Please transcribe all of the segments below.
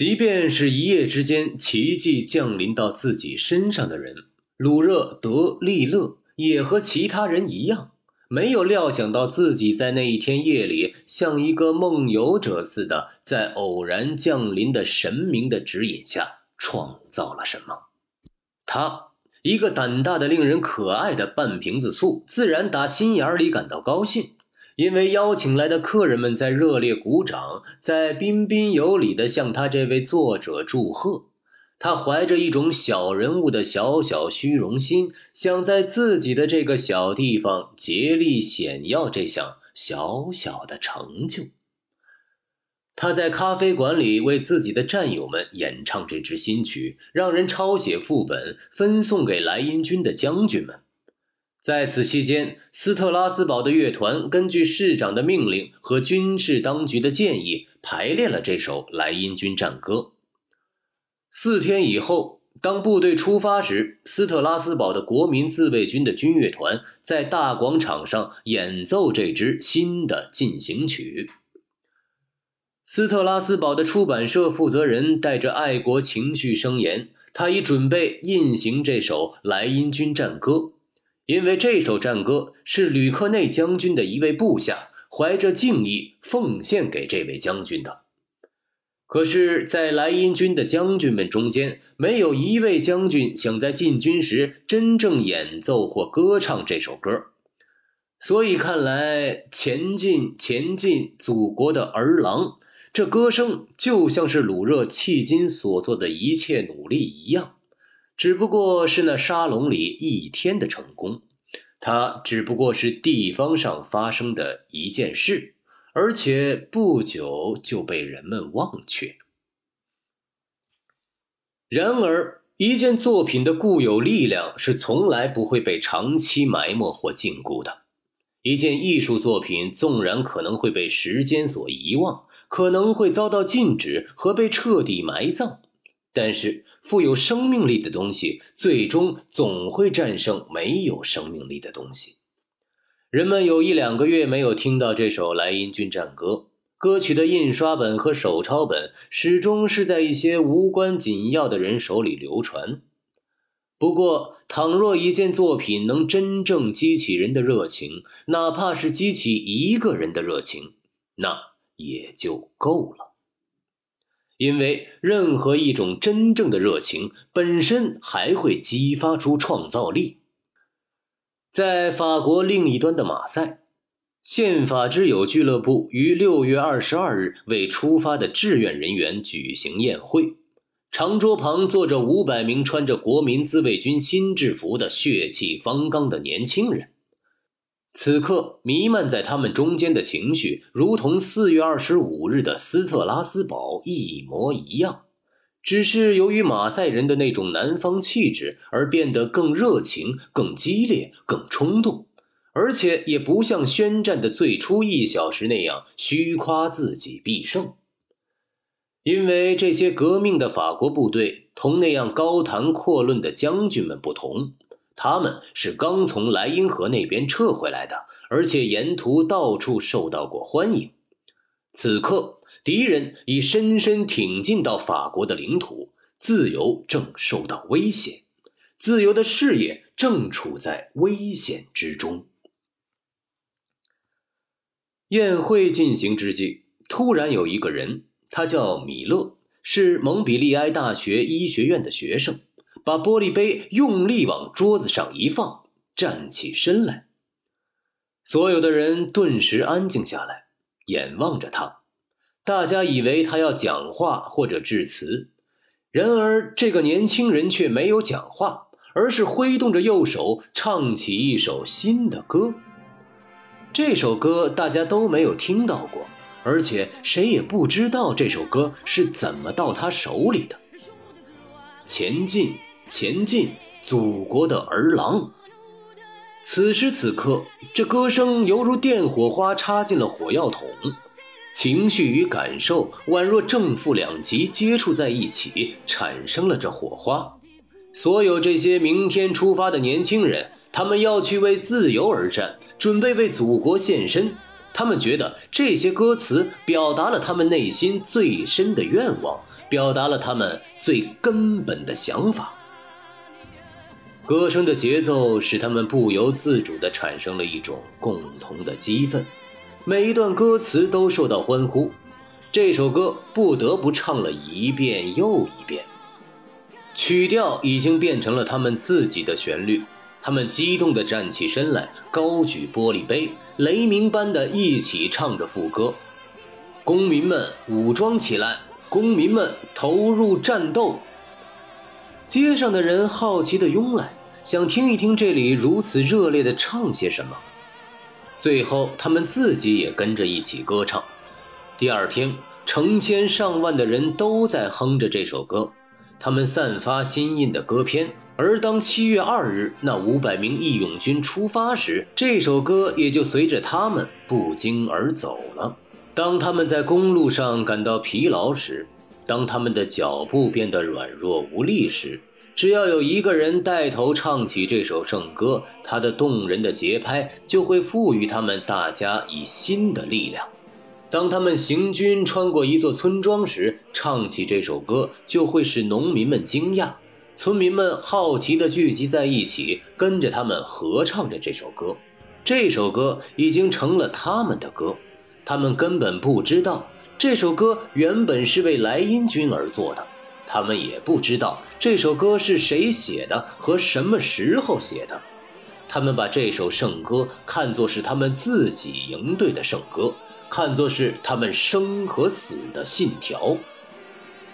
即便是一夜之间奇迹降临到自己身上的人，鲁热德利勒也和其他人一样，没有料想到自己在那一天夜里，像一个梦游者似的，在偶然降临的神明的指引下创造了什么。他，一个胆大的、令人可爱的半瓶子醋，自然打心眼里感到高兴。因为邀请来的客人们在热烈鼓掌，在彬彬有礼地向他这位作者祝贺。他怀着一种小人物的小小虚荣心，想在自己的这个小地方竭力显耀这项小小的成就。他在咖啡馆里为自己的战友们演唱这支新曲，让人抄写副本，分送给莱茵军的将军们。在此期间，斯特拉斯堡的乐团根据市长的命令和军事当局的建议排练了这首莱茵军战歌。四天以后，当部队出发时，斯特拉斯堡的国民自卫军的军乐团在大广场上演奏这支新的进行曲。斯特拉斯堡的出版社负责人带着爱国情绪声言，他已准备印行这首莱茵军战歌。因为这首战歌是吕克内将军的一位部下怀着敬意奉献给这位将军的，可是，在莱茵军的将军们中间，没有一位将军想在进军时真正演奏或歌唱这首歌，所以看来，前进，前进，祖国的儿郎，这歌声就像是鲁热迄今所做的一切努力一样。只不过是那沙龙里一天的成功，它只不过是地方上发生的一件事，而且不久就被人们忘却。然而，一件作品的固有力量是从来不会被长期埋没或禁锢的。一件艺术作品纵然可能会被时间所遗忘，可能会遭到禁止和被彻底埋葬。但是，富有生命力的东西最终总会战胜没有生命力的东西。人们有一两个月没有听到这首莱茵军战歌，歌曲的印刷本和手抄本始终是在一些无关紧要的人手里流传。不过，倘若一件作品能真正激起人的热情，哪怕是激起一个人的热情，那也就够了。因为任何一种真正的热情本身还会激发出创造力。在法国另一端的马赛，宪法之友俱乐部于六月二十二日为出发的志愿人员举行宴会，长桌旁坐着五百名穿着国民自卫军新制服的血气方刚的年轻人。此刻弥漫在他们中间的情绪，如同四月二十五日的斯特拉斯堡一模一样，只是由于马赛人的那种南方气质而变得更热情、更激烈、更冲动，而且也不像宣战的最初一小时那样虚夸自己必胜。因为这些革命的法国部队同那样高谈阔论的将军们不同。他们是刚从莱茵河那边撤回来的，而且沿途到处受到过欢迎。此刻，敌人已深深挺进到法国的领土，自由正受到威胁，自由的事业正处在危险之中。宴会进行之际，突然有一个人，他叫米勒，是蒙彼利埃大学医学院的学生。把玻璃杯用力往桌子上一放，站起身来。所有的人顿时安静下来，眼望着他。大家以为他要讲话或者致辞，然而这个年轻人却没有讲话，而是挥动着右手唱起一首新的歌。这首歌大家都没有听到过，而且谁也不知道这首歌是怎么到他手里的。前进。前进，祖国的儿郎。此时此刻，这歌声犹如电火花插进了火药桶，情绪与感受宛若正负两极接触在一起，产生了这火花。所有这些明天出发的年轻人，他们要去为自由而战，准备为祖国献身。他们觉得这些歌词表达了他们内心最深的愿望，表达了他们最根本的想法。歌声的节奏使他们不由自主地产生了一种共同的激愤，每一段歌词都受到欢呼，这首歌不得不唱了一遍又一遍。曲调已经变成了他们自己的旋律，他们激动地站起身来，高举玻璃杯，雷鸣般的一起唱着副歌：“公民们武装起来，公民们投入战斗。”街上的人好奇地拥来。想听一听这里如此热烈的唱些什么，最后他们自己也跟着一起歌唱。第二天，成千上万的人都在哼着这首歌，他们散发新印的歌篇。而当七月二日那五百名义勇军出发时，这首歌也就随着他们不胫而走了。当他们在公路上感到疲劳时，当他们的脚步变得软弱无力时，只要有一个人带头唱起这首圣歌，他的动人的节拍就会赋予他们大家以新的力量。当他们行军穿过一座村庄时，唱起这首歌就会使农民们惊讶，村民们好奇地聚集在一起，跟着他们合唱着这首歌。这首歌已经成了他们的歌，他们根本不知道这首歌原本是为莱茵军而作的。他们也不知道这首歌是谁写的和什么时候写的，他们把这首圣歌看作是他们自己营队的圣歌，看作是他们生和死的信条。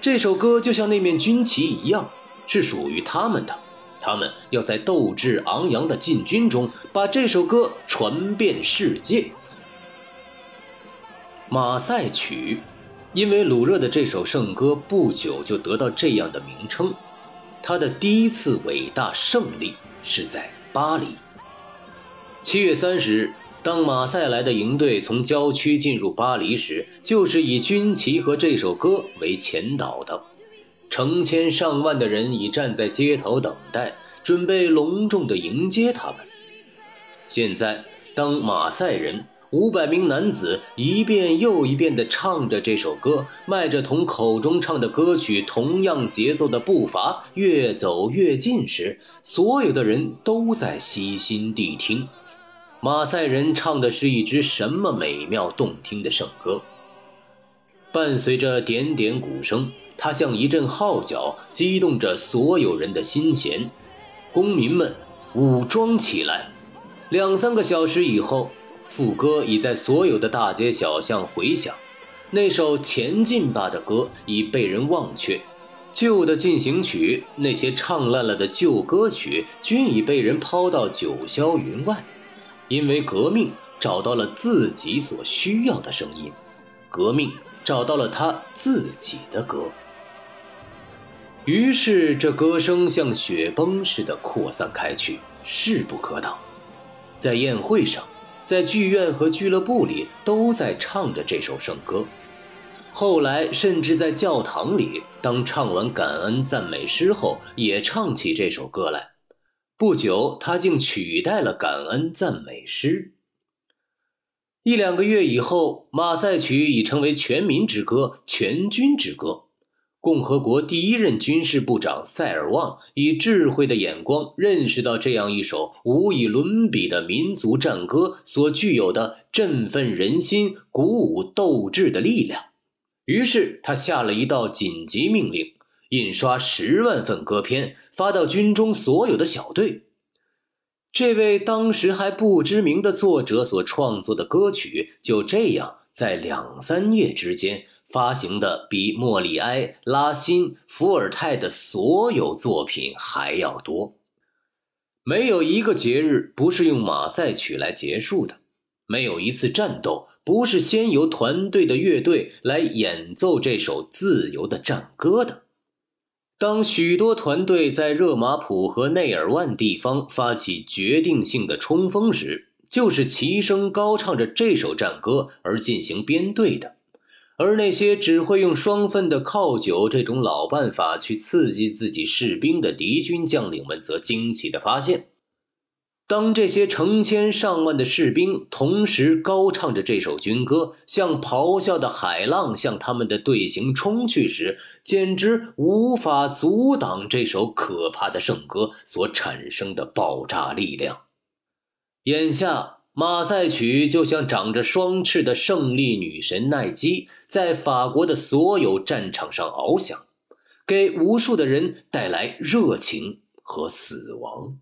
这首歌就像那面军旗一样，是属于他们的。他们要在斗志昂扬的进军中把这首歌传遍世界。《马赛曲》。因为鲁热的这首圣歌不久就得到这样的名称，他的第一次伟大胜利是在巴黎。七月三十日，当马赛来的营队从郊区进入巴黎时，就是以军旗和这首歌为前导的。成千上万的人已站在街头等待，准备隆重地迎接他们。现在，当马赛人。五百名男子一遍又一遍地唱着这首歌，迈着同口中唱的歌曲同样节奏的步伐，越走越近时，所有的人都在悉心谛听。马赛人唱的是一支什么美妙动听的圣歌？伴随着点点鼓声，它像一阵号角，激动着所有人的心弦。公民们，武装起来！两三个小时以后。副歌已在所有的大街小巷回响，那首《前进吧》的歌已被人忘却，旧的进行曲，那些唱烂了的旧歌曲均已被人抛到九霄云外，因为革命找到了自己所需要的声音，革命找到了他自己的歌，于是这歌声像雪崩似的扩散开去，势不可挡，在宴会上。在剧院和俱乐部里都在唱着这首圣歌，后来甚至在教堂里，当唱完感恩赞美诗后，也唱起这首歌来。不久，他竟取代了感恩赞美诗。一两个月以后，马赛曲已成为全民之歌、全军之歌。共和国第一任军事部长塞尔旺以智慧的眼光认识到这样一首无以伦比的民族战歌所具有的振奋人心、鼓舞斗志的力量，于是他下了一道紧急命令：印刷十万份歌篇，发到军中所有的小队。这位当时还不知名的作者所创作的歌曲，就这样在两三夜之间。发行的比莫里埃、拉辛、伏尔泰的所有作品还要多，没有一个节日不是用马赛曲来结束的，没有一次战斗不是先由团队的乐队来演奏这首自由的战歌的。当许多团队在热马普和内尔万地方发起决定性的冲锋时，就是齐声高唱着这首战歌而进行编队的。而那些只会用双份的靠酒这种老办法去刺激自己士兵的敌军将领们，则惊奇地发现，当这些成千上万的士兵同时高唱着这首军歌，像咆哮的海浪向他们的队形冲去时，简直无法阻挡这首可怕的圣歌所产生的爆炸力量。眼下，马赛曲就像长着双翅的胜利女神奈基，在法国的所有战场上翱翔，给无数的人带来热情和死亡。